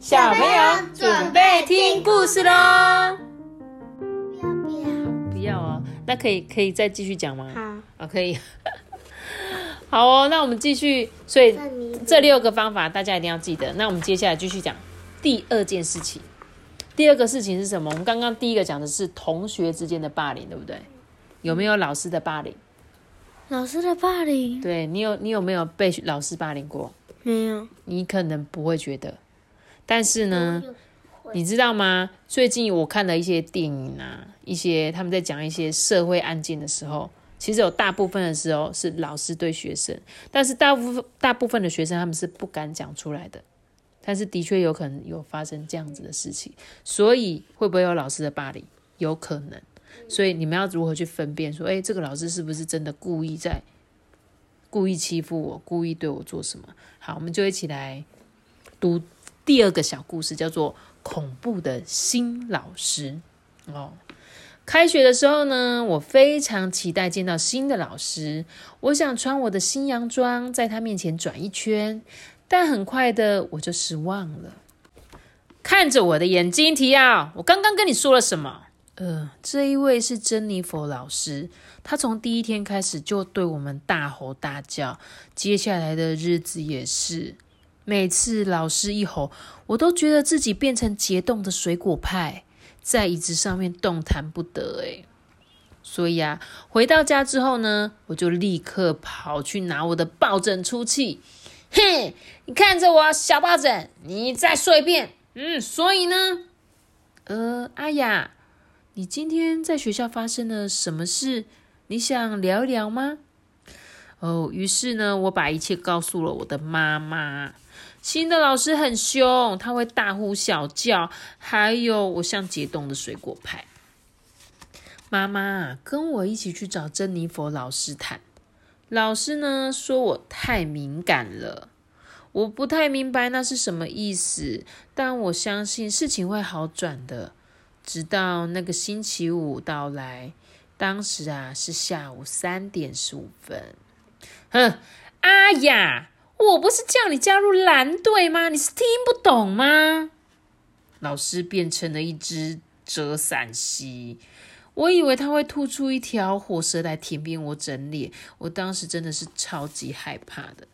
小朋友准备听故事喽。不要不要，不要哦，那可以可以再继续讲吗？好，啊，可以。好哦，那我们继续。所以这六个方法大家一定要记得。那我们接下来继续讲第二件事情。第二个事情是什么？我们刚刚第一个讲的是同学之间的霸凌，对不对？有没有老师的霸凌？老师的霸凌对你有你有没有被老师霸凌过？没有，你可能不会觉得，但是呢，你知道吗？最近我看了一些电影啊，一些他们在讲一些社会案件的时候，其实有大部分的时候是老师对学生，但是大部分大部分的学生他们是不敢讲出来的，但是的确有可能有发生这样子的事情，所以会不会有老师的霸凌？有可能，所以你们要如何去分辨说，哎，这个老师是不是真的故意在故意欺负我，故意对我做什么？好，我们就一起来读第二个小故事，叫做《恐怖的新老师》哦。开学的时候呢，我非常期待见到新的老师。我想穿我的新洋装，在他面前转一圈，但很快的我就失望了。看着我的眼睛，提奥，我刚刚跟你说了什么？呃，这一位是珍妮佛老师，她从第一天开始就对我们大吼大叫，接下来的日子也是。每次老师一吼，我都觉得自己变成结冻的水果派，在椅子上面动弹不得。诶，所以啊，回到家之后呢，我就立刻跑去拿我的抱枕出气。嘿，你看着我，小抱枕，你再说一遍。嗯，所以呢，呃，阿雅，你今天在学校发生了什么事？你想聊一聊吗？哦，于是呢，我把一切告诉了我的妈妈。新的老师很凶，他会大呼小叫，还有我像解冻的水果派。妈妈跟我一起去找珍妮佛老师谈。老师呢说我太敏感了，我不太明白那是什么意思，但我相信事情会好转的。直到那个星期五到来，当时啊是下午三点十五分。哼，阿雅，我不是叫你加入蓝队吗？你是听不懂吗？老师变成了一只折伞蜥，我以为他会吐出一条火蛇来舔遍我整脸，我当时真的是超级害怕的。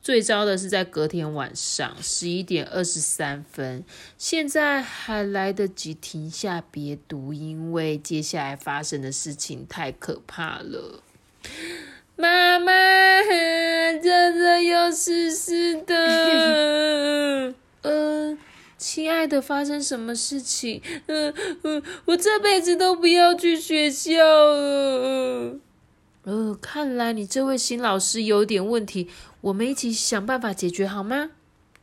最糟的是在隔天晚上十一点二十三分，现在还来得及停下别读，因为接下来发生的事情太可怕了。妈妈，真的有事事的。嗯、亲爱的，发生什么事情？嗯、嗯，我这辈子都不要去学校了。呃，看来你这位新老师有点问题，我们一起想办法解决好吗？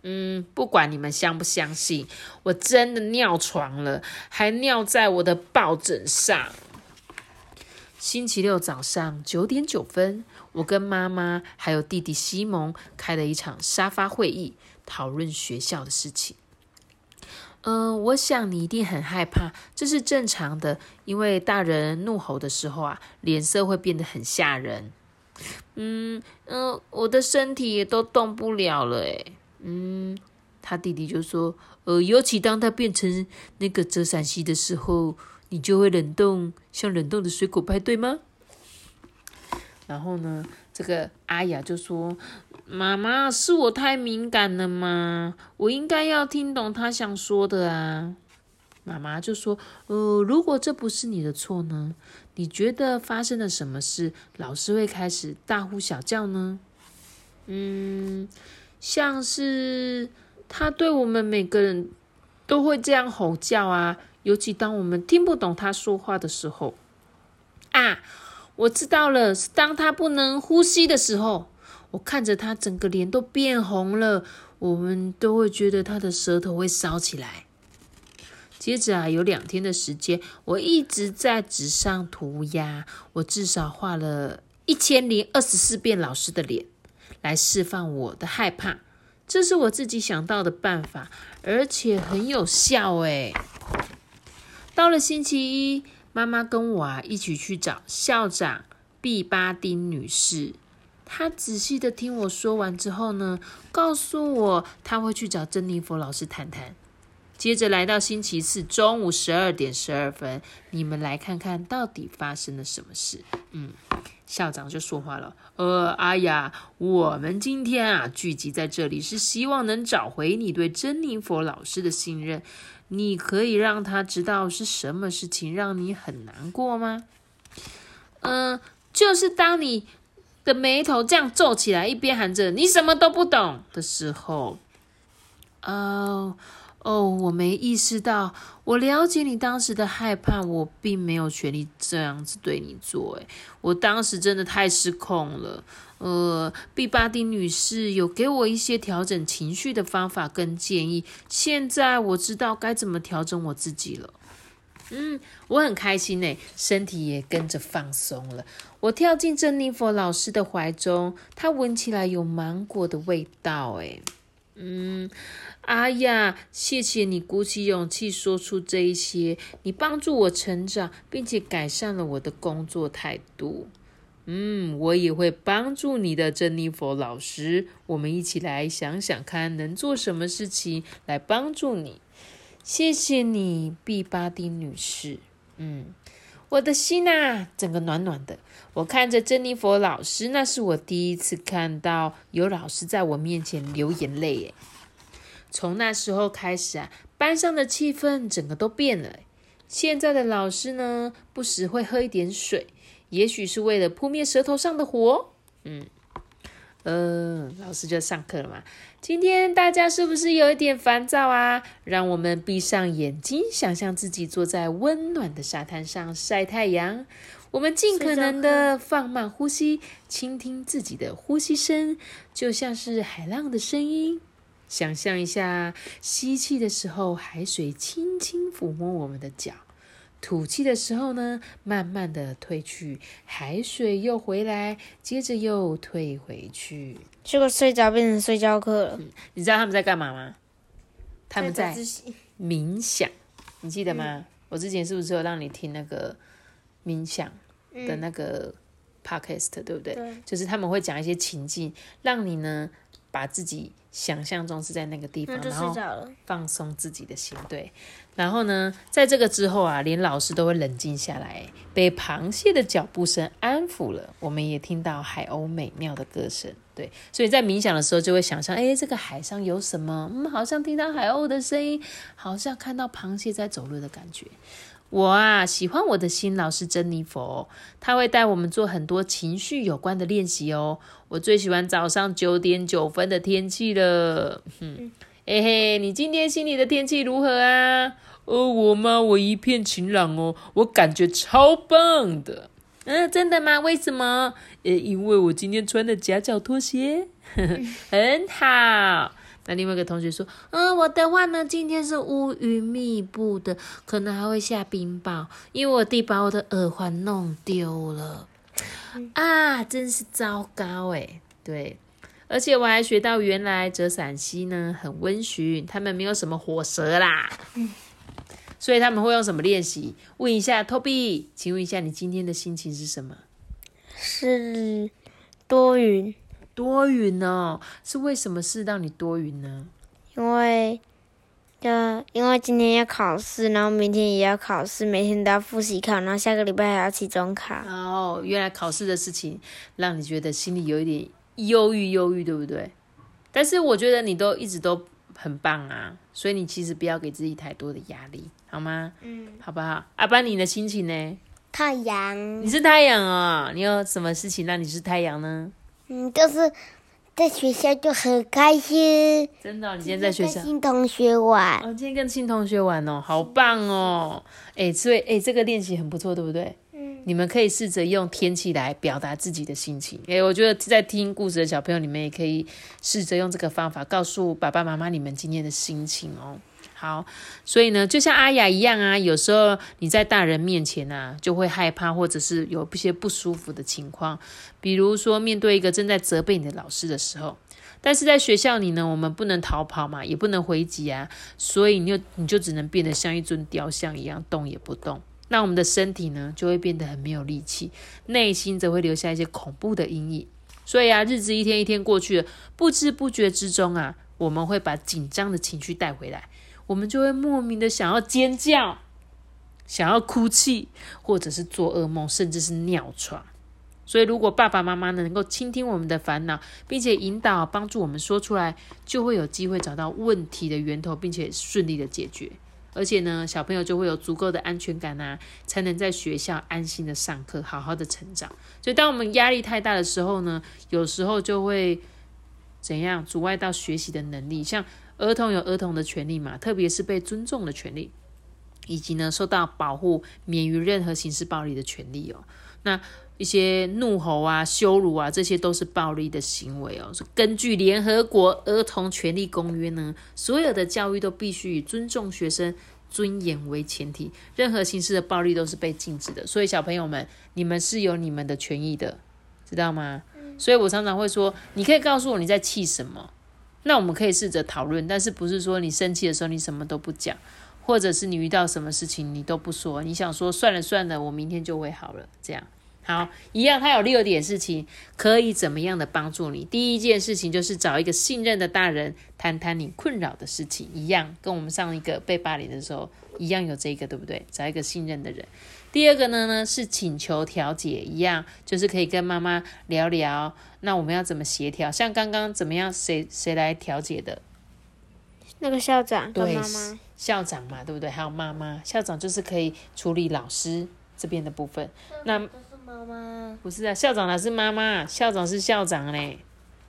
嗯，不管你们相不相信，我真的尿床了，还尿在我的抱枕上。星期六早上九点九分，我跟妈妈还有弟弟西蒙开了一场沙发会议，讨论学校的事情。嗯，我想你一定很害怕，这是正常的，因为大人怒吼的时候啊，脸色会变得很吓人。嗯嗯，我的身体也都动不了了，诶。嗯，他弟弟就说，呃，尤其当他变成那个折伞蜥的时候，你就会冷冻，像冷冻的水果派，对吗？然后呢，这个阿雅就说：“妈妈，是我太敏感了吗？我应该要听懂他想说的啊。”妈妈就说：“呃，如果这不是你的错呢？你觉得发生了什么事，老师会开始大呼小叫呢？嗯，像是他对我们每个人都会这样吼叫啊，尤其当我们听不懂他说话的时候啊。”我知道了，是当他不能呼吸的时候，我看着他整个脸都变红了，我们都会觉得他的舌头会烧起来。接着啊，有两天的时间，我一直在纸上涂鸦，我至少画了一千零二十四遍老师的脸，来释放我的害怕。这是我自己想到的办法，而且很有效诶。到了星期一。妈妈跟我啊一起去找校长毕巴丁女士。她仔细的听我说完之后呢，告诉我她会去找珍妮佛老师谈谈。接着来到星期四中午十二点十二分，你们来看看到底发生了什么事。嗯，校长就说话了。呃，阿雅，我们今天啊聚集在这里，是希望能找回你对珍妮佛老师的信任。你可以让他知道是什么事情让你很难过吗？嗯，就是当你的眉头这样皱起来，一边喊着“你什么都不懂”的时候。哦哦，我没意识到，我了解你当时的害怕，我并没有权利这样子对你做。诶，我当时真的太失控了。呃，毕巴丁女士有给我一些调整情绪的方法跟建议，现在我知道该怎么调整我自己了。嗯，我很开心呢，身体也跟着放松了。我跳进珍妮佛老师的怀中，她闻起来有芒果的味道。诶，嗯。阿雅，谢谢你鼓起勇气说出这一些，你帮助我成长，并且改善了我的工作态度。嗯，我也会帮助你的，珍妮佛老师。我们一起来想想看，能做什么事情来帮助你。谢谢你，毕巴丁女士。嗯，我的心啊，整个暖暖的。我看着珍妮佛老师，那是我第一次看到有老师在我面前流眼泪。耶。从那时候开始啊，班上的气氛整个都变了。现在的老师呢，不时会喝一点水，也许是为了扑灭舌头上的火。嗯，呃，老师就上课了嘛。今天大家是不是有一点烦躁啊？让我们闭上眼睛，想象自己坐在温暖的沙滩上晒太阳。我们尽可能的放慢呼吸，倾听自己的呼吸声，就像是海浪的声音。想象一下，吸气的时候，海水轻轻抚摸我们的脚；吐气的时候呢，慢慢的退去，海水又回来，接着又退回去。结果睡着变成睡觉课了。你知道他们在干嘛吗？他们在冥想，你记得吗？我之前是不是有让你听那个冥想的那个 podcast，对不对？对。就是他们会讲一些情境，让你呢。把自己想象中是在那个地方，然后放松自己的心。对，然后呢，在这个之后啊，连老师都会冷静下来，被螃蟹的脚步声安抚了。我们也听到海鸥美妙的歌声。对，所以在冥想的时候就会想象，哎，这个海上有什么？嗯，好像听到海鸥的声音，好像看到螃蟹在走路的感觉。我啊，喜欢我的新老师珍妮佛，他会带我们做很多情绪有关的练习哦。我最喜欢早上九点九分的天气了。哼，嘿嘿，你今天心里的天气如何啊？哦，我吗？我一片晴朗哦，我感觉超棒的。嗯，真的吗？为什么？呃，因为我今天穿的夹脚拖鞋，很好。那另外一个同学说：“嗯，我的话呢，今天是乌云密布的，可能还会下冰雹，因为我弟把我的耳环弄丢了。啊，真是糟糕哎。对，而且我还学到，原来折伞溪呢很温驯，他们没有什么火舌啦。所以他们会用什么练习？问一下 Toby，请问一下你今天的心情是什么？是多云。”多云哦，是为什么是让你多云呢？因为，就因为今天要考试，然后明天也要考试，每天都要复习考，然后下个礼拜还要期中考。哦，原来考试的事情让你觉得心里有一点忧郁，忧郁对不对？但是我觉得你都一直都很棒啊，所以你其实不要给自己太多的压力，好吗？嗯，好不好？阿班，你的心情呢？太阳，你是太阳啊？你有什么事情让你是太阳呢？嗯，就是在学校就很开心。真的，你今天在学校跟？新同学玩。哦，今天跟新同学玩哦，好棒哦！哎，所以哎，这个练习很不错，对不对？嗯。你们可以试着用天气来表达自己的心情。哎，我觉得在听故事的小朋友，你们也可以试着用这个方法告诉爸爸妈妈你们今天的心情哦。好，所以呢，就像阿雅一样啊，有时候你在大人面前啊，就会害怕，或者是有一些不舒服的情况，比如说面对一个正在责备你的老师的时候。但是在学校里呢，我们不能逃跑嘛，也不能回击啊，所以你就你就只能变得像一尊雕像一样，动也不动。那我们的身体呢，就会变得很没有力气，内心则会留下一些恐怖的阴影。所以啊，日子一天一天过去了，不知不觉之中啊，我们会把紧张的情绪带回来。我们就会莫名的想要尖叫，想要哭泣，或者是做噩梦，甚至是尿床。所以，如果爸爸妈妈呢能够倾听我们的烦恼，并且引导帮助我们说出来，就会有机会找到问题的源头，并且顺利的解决。而且呢，小朋友就会有足够的安全感啊，才能在学校安心的上课，好好的成长。所以，当我们压力太大的时候呢，有时候就会怎样阻碍到学习的能力。像儿童有儿童的权利嘛，特别是被尊重的权利，以及呢受到保护、免于任何形式暴力的权利哦。那一些怒吼啊、羞辱啊，这些都是暴力的行为哦。根据联合国儿童权利公约呢，所有的教育都必须以尊重学生尊严为前提，任何形式的暴力都是被禁止的。所以小朋友们，你们是有你们的权益的，知道吗？所以我常常会说，你可以告诉我你在气什么，那我们可以试着讨论，但是不是说你生气的时候你什么都不讲，或者是你遇到什么事情你都不说，你想说算了算了，我明天就会好了，这样。好，一样，他有六点事情可以怎么样的帮助你。第一件事情就是找一个信任的大人谈谈你困扰的事情，一样跟我们上一个被霸凌的时候一样有这个，对不对？找一个信任的人。第二个呢呢是请求调解，一样就是可以跟妈妈聊聊，那我们要怎么协调？像刚刚怎么样？谁谁来调解的？那个校长跟对妈妈，校长嘛，对不对？还有妈妈，校长就是可以处理老师这边的部分。那都是妈妈。不是啊，校长还是妈妈？校长是校长嘞，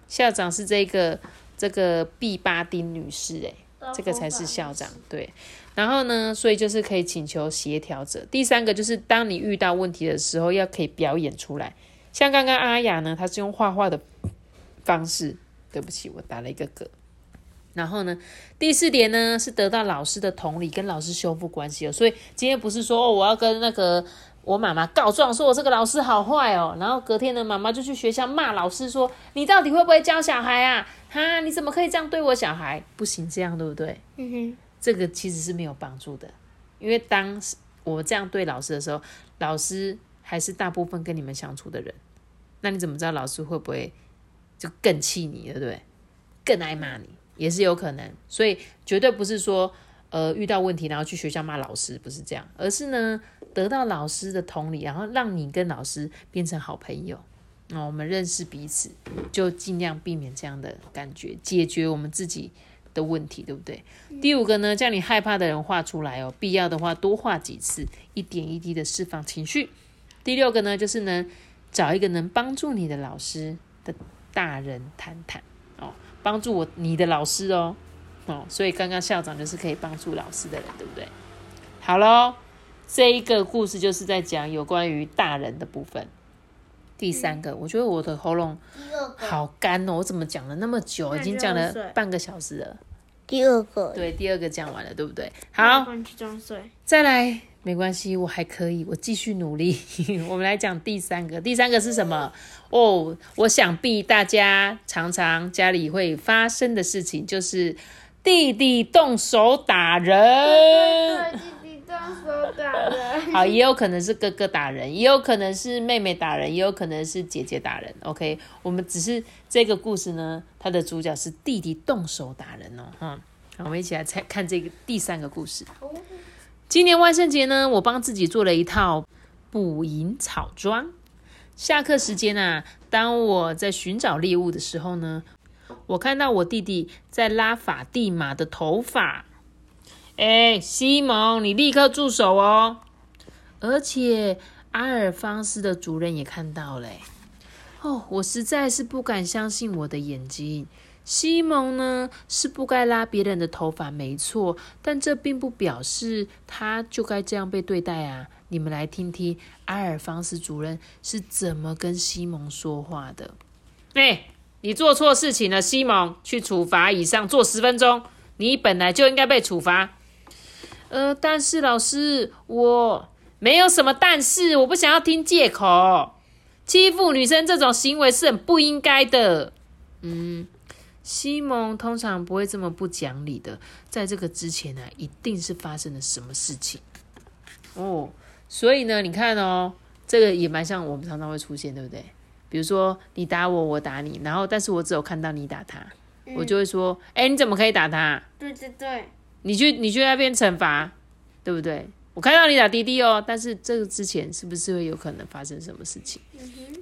校长是这个这个毕巴丁女士哎，这个才是校长对。然后呢，所以就是可以请求协调者。第三个就是当你遇到问题的时候，要可以表演出来。像刚刚阿雅呢，她是用画画的方式。对不起，我打了一个嗝。然后呢，第四点呢是得到老师的同理，跟老师修复关系哦。所以今天不是说哦，我要跟那个我妈妈告状，说我这个老师好坏哦。然后隔天呢，妈妈就去学校骂老师说：“你到底会不会教小孩啊？哈，你怎么可以这样对我小孩？不行，这样对不对？嗯哼，这个其实是没有帮助的，因为当我这样对老师的时候，老师还是大部分跟你们相处的人，那你怎么知道老师会不会就更气你，对不对？更爱骂你也是有可能，所以绝对不是说呃遇到问题然后去学校骂老师，不是这样，而是呢得到老师的同理，然后让你跟老师变成好朋友。那、我们认识彼此，就尽量避免这样的感觉，解决我们自己的问题，对不对？第五个呢，叫你害怕的人画出来哦，必要的话多画几次，一点一滴的释放情绪。第六个呢，就是呢，找一个能帮助你的老师的大人谈谈哦，帮助我你的老师哦哦，所以刚刚校长就是可以帮助老师的人，对不对？好喽，这一个故事就是在讲有关于大人的部分。第三个，我觉得我的喉咙好干哦，我怎么讲了那么久，已经讲了半个小时了。第二个，对，第二个讲完了，对不对？好。再来，没关系，我还可以，我继续努力。我们来讲第三个，第三个是什么？哦，我想必大家常常家里会发生的事情，就是弟弟动手打人。手打人。好，也有可能是哥哥打人，也有可能是妹妹打人，也有可能是姐姐打人。OK，我们只是这个故事呢，它的主角是弟弟动手打人哦。哈，好，我们一起来猜看这个第三个故事。今年万圣节呢，我帮自己做了一套捕蝇草装。下课时间啊，当我在寻找猎物的时候呢，我看到我弟弟在拉法蒂玛的头发。哎，西蒙，你立刻住手哦！而且阿尔方斯的主任也看到了欸。哦，我实在是不敢相信我的眼睛。西蒙呢是不该拉别人的头发，没错，但这并不表示他就该这样被对待啊！你们来听听阿尔方斯主任是怎么跟西蒙说话的。哎，你做错事情了，西蒙，去处罚椅上坐十分钟。你本来就应该被处罚。呃，但是老师，我没有什么但是，我不想要听借口。欺负女生这种行为是很不应该的。嗯，西蒙通常不会这么不讲理的。在这个之前呢、一定是发生了什么事情。哦，所以呢，你看哦，这个也蛮像我们常常会出现，对不对？比如说你打我，我打你，然后但是我只有看到你打他，我就会说，哎，你怎么可以打他？对对对，你去你去那边惩罚，对不对？我看到你打滴滴哦，但是这个之前是不是会有可能发生什么事情？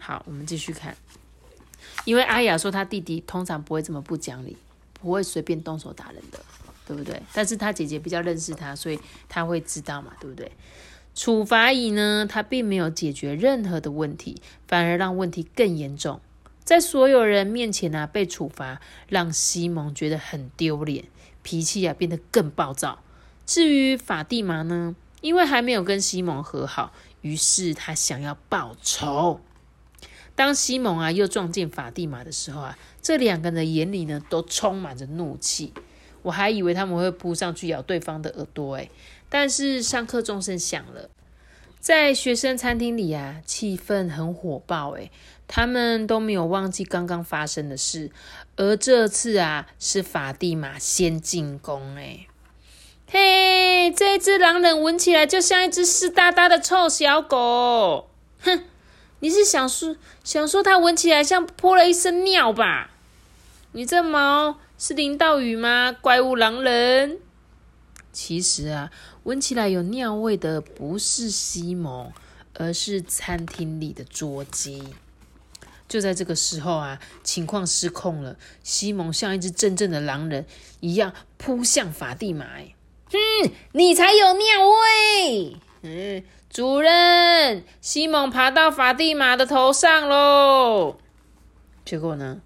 好，我们继续看。因为阿雅说她弟弟通常不会这么不讲理，不会随便动手打人的，对不对？但是她姐姐比较认识他，所以他会知道嘛，对不对？处罚乙呢，他并没有解决任何的问题，反而让问题更严重。在所有人面前呢，被处罚，让西蒙觉得很丢脸，脾气啊变得更暴躁。至于法蒂玛呢？因为还没有跟西蒙和好，于是他想要报仇。当西蒙啊又撞见法蒂玛的时候啊，这两个人的眼里呢都充满着怒气。我还以为他们会扑上去咬对方的耳朵，诶但是上课钟声响了，在学生餐厅里啊，气氛很火爆，诶他们都没有忘记刚刚发生的事，而这次啊是法蒂玛先进攻，诶嘿，这只狼人闻起来就像一只湿哒哒的臭小狗。哼，你是想说想说它闻起来像泼了一身尿吧？你这毛是淋到雨吗？怪物狼人。其实啊，闻起来有尿味的不是西蒙，而是餐厅里的捉鸡。就在这个时候啊，情况失控了，西蒙像一只真正的狼人一样扑向法蒂玛。哎，哼，你才有尿味。嗯，主任，西蒙爬到法蒂玛的头上喽。结果呢，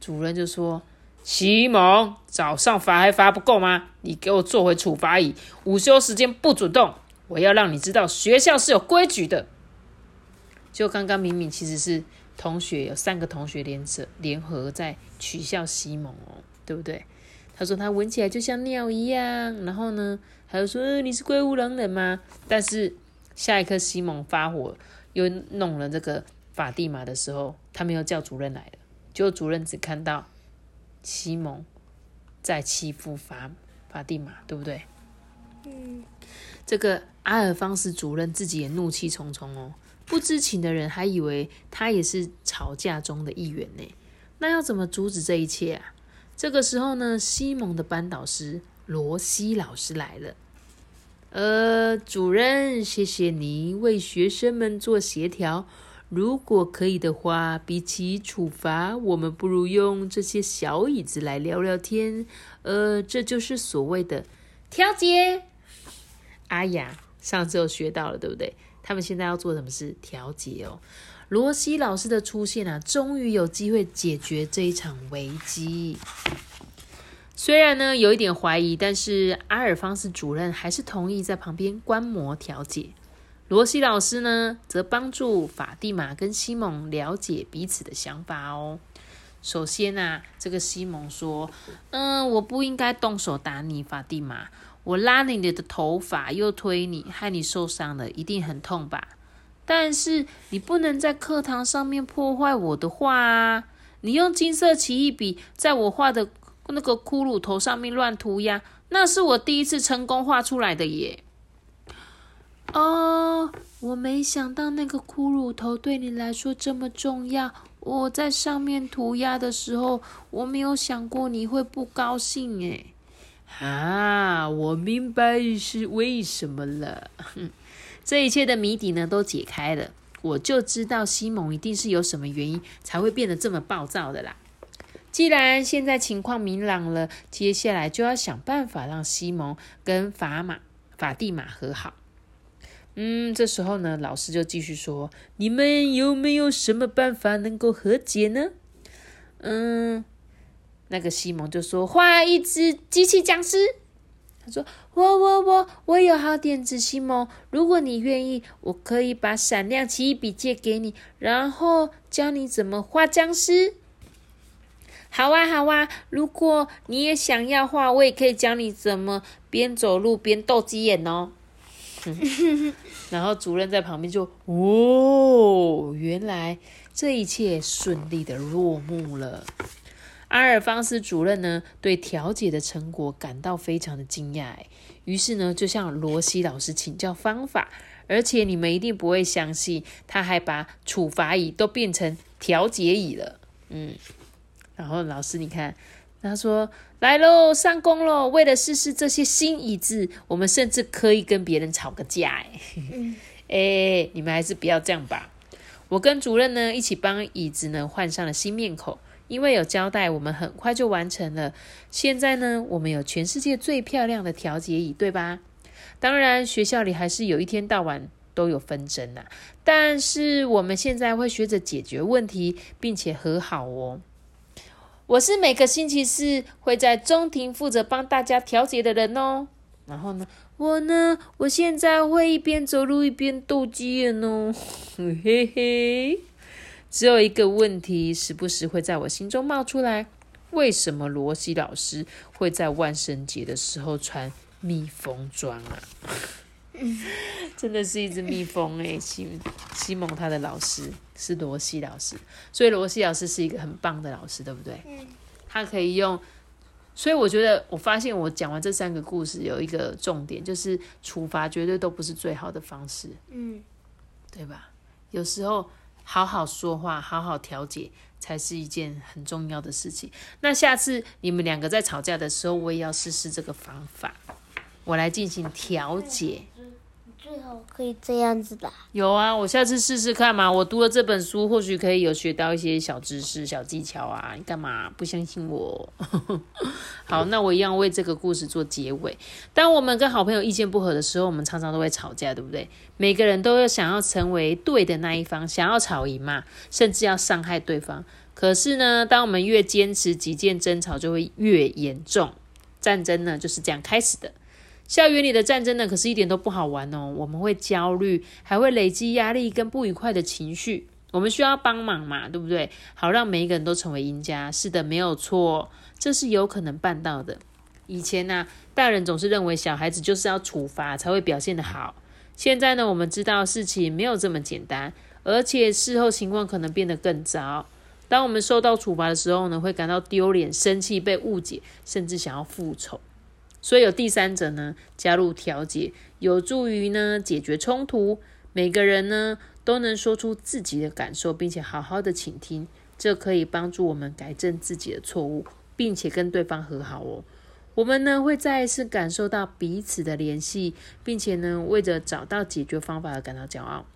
主任就说：“西蒙，早上罚还罚不够吗？你给我坐回处罚椅，午休时间不准动。我要让你知道学校是有规矩的。”就刚刚明明其实是同学，有三个同学联合联合在取笑西蒙哦，对不对？他说他闻起来就像尿一样，然后呢，还有说你是怪物狼人吗？但是下一刻西蒙发火，又弄了这个法蒂玛的时候，他们又叫主任来了，结果主任只看到西蒙在欺负法法蒂玛，对不对？嗯，这个阿尔方斯主任自己也怒气冲冲哦，不知情的人还以为他也是吵架中的一员呢，那要怎么阻止这一切啊？这个时候呢，西蒙的班导师罗西老师来了。呃，主任，谢谢你为学生们做协调。如果可以的话，比起处罚，我们不如用这些小椅子来聊聊天。呃，这就是所谓的调解。阿雅上次有学到了，对不对？他们现在要做什么事？调解哦。罗西老师的出现啊，终于有机会解决这一场危机。虽然呢有一点怀疑，但是阿尔方斯主任还是同意在旁边观摩调解。罗西老师呢，则帮助法蒂玛跟西蒙了解彼此的想法哦。首先啊，这个西蒙说：“嗯，我不应该动手打你，法蒂玛。我拉你你的头发，又推你，害你受伤了，一定很痛吧？”但是你不能在课堂上面破坏我的画啊！你用金色奇异笔在我画的那个骷髅头上面乱涂鸦，那是我第一次成功画出来的耶！哦，我没想到那个骷髅头对你来说这么重要。我在上面涂鸦的时候，我没有想过你会不高兴诶。啊，我明白是为什么了。这一切的谜底呢，都解开了。我就知道西蒙一定是有什么原因才会变得这么暴躁的啦。既然现在情况明朗了，接下来就要想办法让西蒙跟法玛、法蒂玛和好。嗯，这时候呢，老师就继续说：“你们有没有什么办法能够和解呢？”嗯，那个西蒙就说：“画一只机器僵尸。”他说：“我我我我有好点子，西蒙。如果你愿意，我可以把闪亮奇异笔借给你，然后教你怎么画僵尸。好啊，好啊。如果你也想要画，我也可以教你怎么边走路边斗鸡眼哦。然后主任在旁边就哦，原来这一切顺利的落幕了。”阿尔方斯主任呢，对调解的成果感到非常的惊讶，于是呢，就向罗西老师请教方法。而且你们一定不会相信，他还把处罚椅都变成调解椅了。嗯，然后老师，你看他说：“来喽，上工喽！为了试试这些新椅子，我们甚至可以跟别人吵个架。”哎，哎，你们还是不要这样吧。我跟主任呢一起帮椅子呢换上了新面孔，因为有交代，我们很快就完成了。现在呢，我们有全世界最漂亮的调节椅，对吧？当然，学校里还是有一天到晚都有纷争呐。但是我们现在会学着解决问题，并且和好哦。我是每个星期四会在中庭负责帮大家调节的人哦。然后呢？我呢？我现在会一边走路一边斗鸡眼哦，嘿嘿。只有一个问题，时不时会在我心中冒出来：为什么罗西老师会在万圣节的时候穿蜜蜂装啊？真的是一只蜜蜂诶，西西蒙他的老师是罗西老师，所以罗西老师是一个很棒的老师，对不对？嗯。他可以用。所以我觉得，我发现我讲完这三个故事，有一个重点，就是处罚绝对都不是最好的方式，嗯，对吧？有时候好好说话，好好调解，才是一件很重要的事情。那下次你们两个在吵架的时候，我也要试试这个方法，我来进行调解。最好可以这样子的。有啊，我下次试试看嘛。我读了这本书，或许可以有学到一些小知识、小技巧啊。你干嘛不相信我？好，那我一样为这个故事做结尾。当我们跟好朋友意见不合的时候，我们常常都会吵架，对不对？每个人都要想要成为对的那一方，想要吵赢嘛，甚至要伤害对方。可是呢，当我们越坚持己见，争吵就会越严重。战争呢，就是这样开始的。校园里的战争呢，可是一点都不好玩哦。我们会焦虑，还会累积压力跟不愉快的情绪。我们需要帮忙嘛，对不对？好让每一个人都成为赢家。是的，没有错，这是有可能办到的。以前呢，大人总是认为小孩子就是要处罚才会表现得好。现在呢，我们知道事情没有这么简单，而且事后情况可能变得更糟。当我们受到处罚的时候呢，会感到丢脸、生气、被误解，甚至想要复仇。所以有第三者呢加入调解，有助于呢解决冲突。每个人呢都能说出自己的感受，并且好好的倾听，这可以帮助我们改正自己的错误，并且跟对方和好哦。我们呢会再一次感受到彼此的联系，并且呢为着找到解决方法而感到骄傲。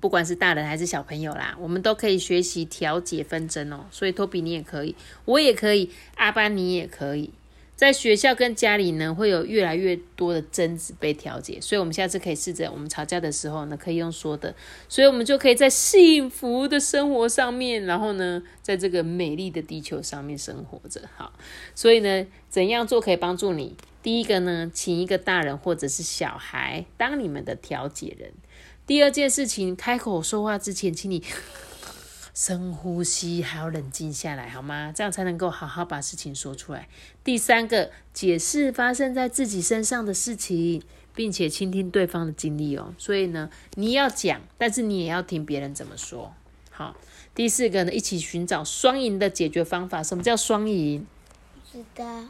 不管是大人还是小朋友啦，我们都可以学习调解纷争哦。所以托比你也可以，我也可以，阿班你也可以。在学校跟家里呢，会有越来越多的争执被调解，所以我们下次可以试着，我们吵架的时候呢，可以用说的，所以我们就可以在幸福的生活上面，然后呢，在这个美丽的地球上面生活着。好，所以呢，怎样做可以帮助你？第一个呢，请一个大人或者是小孩当你们的调解人。第二件事情，开口说话之前，请你。深呼吸，还要冷静下来，好吗？这样才能够好好把事情说出来。第三个，解释发生在自己身上的事情，并且倾听对方的经历哦。所以呢，你要讲，但是你也要听别人怎么说。好，第四个呢，一起寻找双赢的解决方法。什么叫双赢？不知道，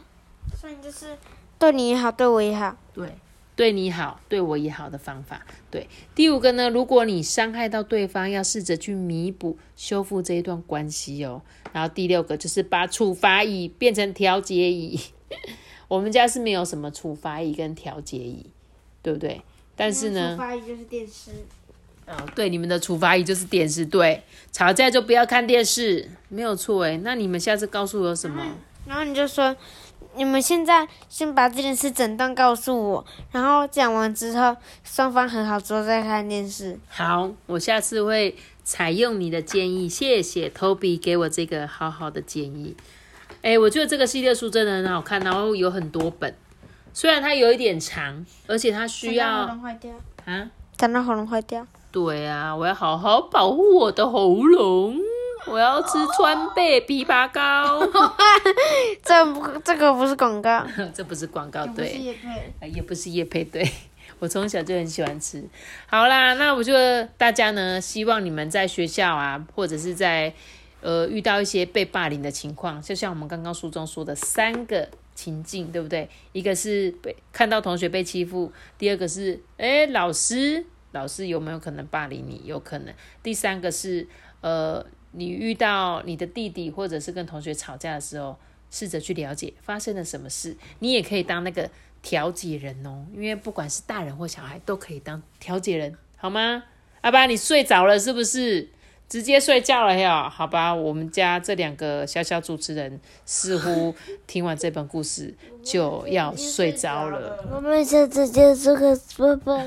双赢就是对你也好，对我也好。对。对你好，对我也好的方法。对，第五个呢，如果你伤害到对方，要试着去弥补、修复这一段关系哦。然后第六个就是把处罚椅变成调节椅。我们家是没有什么处罚椅跟调节椅，对不对？但是呢，处罚椅就是电视。哦，对，你们的处罚椅就是电视。对，吵架就不要看电视，没有错诶。那你们下次告诉我什么？然后你就说。你们现在先把这件事整段告诉我，然后讲完之后，双方和好之后再看电视。好，我下次会采用你的建议。谢谢 Toby 给我这个好好的建议。哎，我觉得这个系列书真的很好看，然后有很多本，虽然它有一点长，而且它需要喉咙坏掉啊，等到喉咙坏掉。对啊，我要好好保护我的喉咙。我要吃川贝枇杷膏，这不这个不是广告，这不是广告，对，也不是叶配，也不是叶配，对 我从小就很喜欢吃。好啦，那我就大家呢，希望你们在学校啊，或者是在呃遇到一些被霸凌的情况，就像我们刚刚书中说的三个情境，对不对？一个是被看到同学被欺负，第二个是哎老师，老师有没有可能霸凌你？有可能。第三个是呃。你遇到你的弟弟或者是跟同学吵架的时候，试着去了解发生了什么事。你也可以当那个调解人哦，因为不管是大人或小孩都可以当调解人，好吗？阿爸，你睡着了是不是？直接睡觉了呀？好吧，我们家这两个小小主持人似乎听完这本故事就要睡着了。我们下次见，苏克斯爸爸。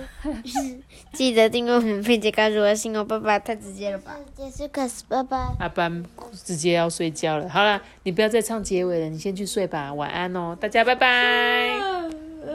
记得订阅我们并且关注我新我爸爸，太直接了吧？苏克斯爸爸。阿班直接要睡觉了。好了，你不要再唱结尾了，你先去睡吧，晚安哦，大家拜拜。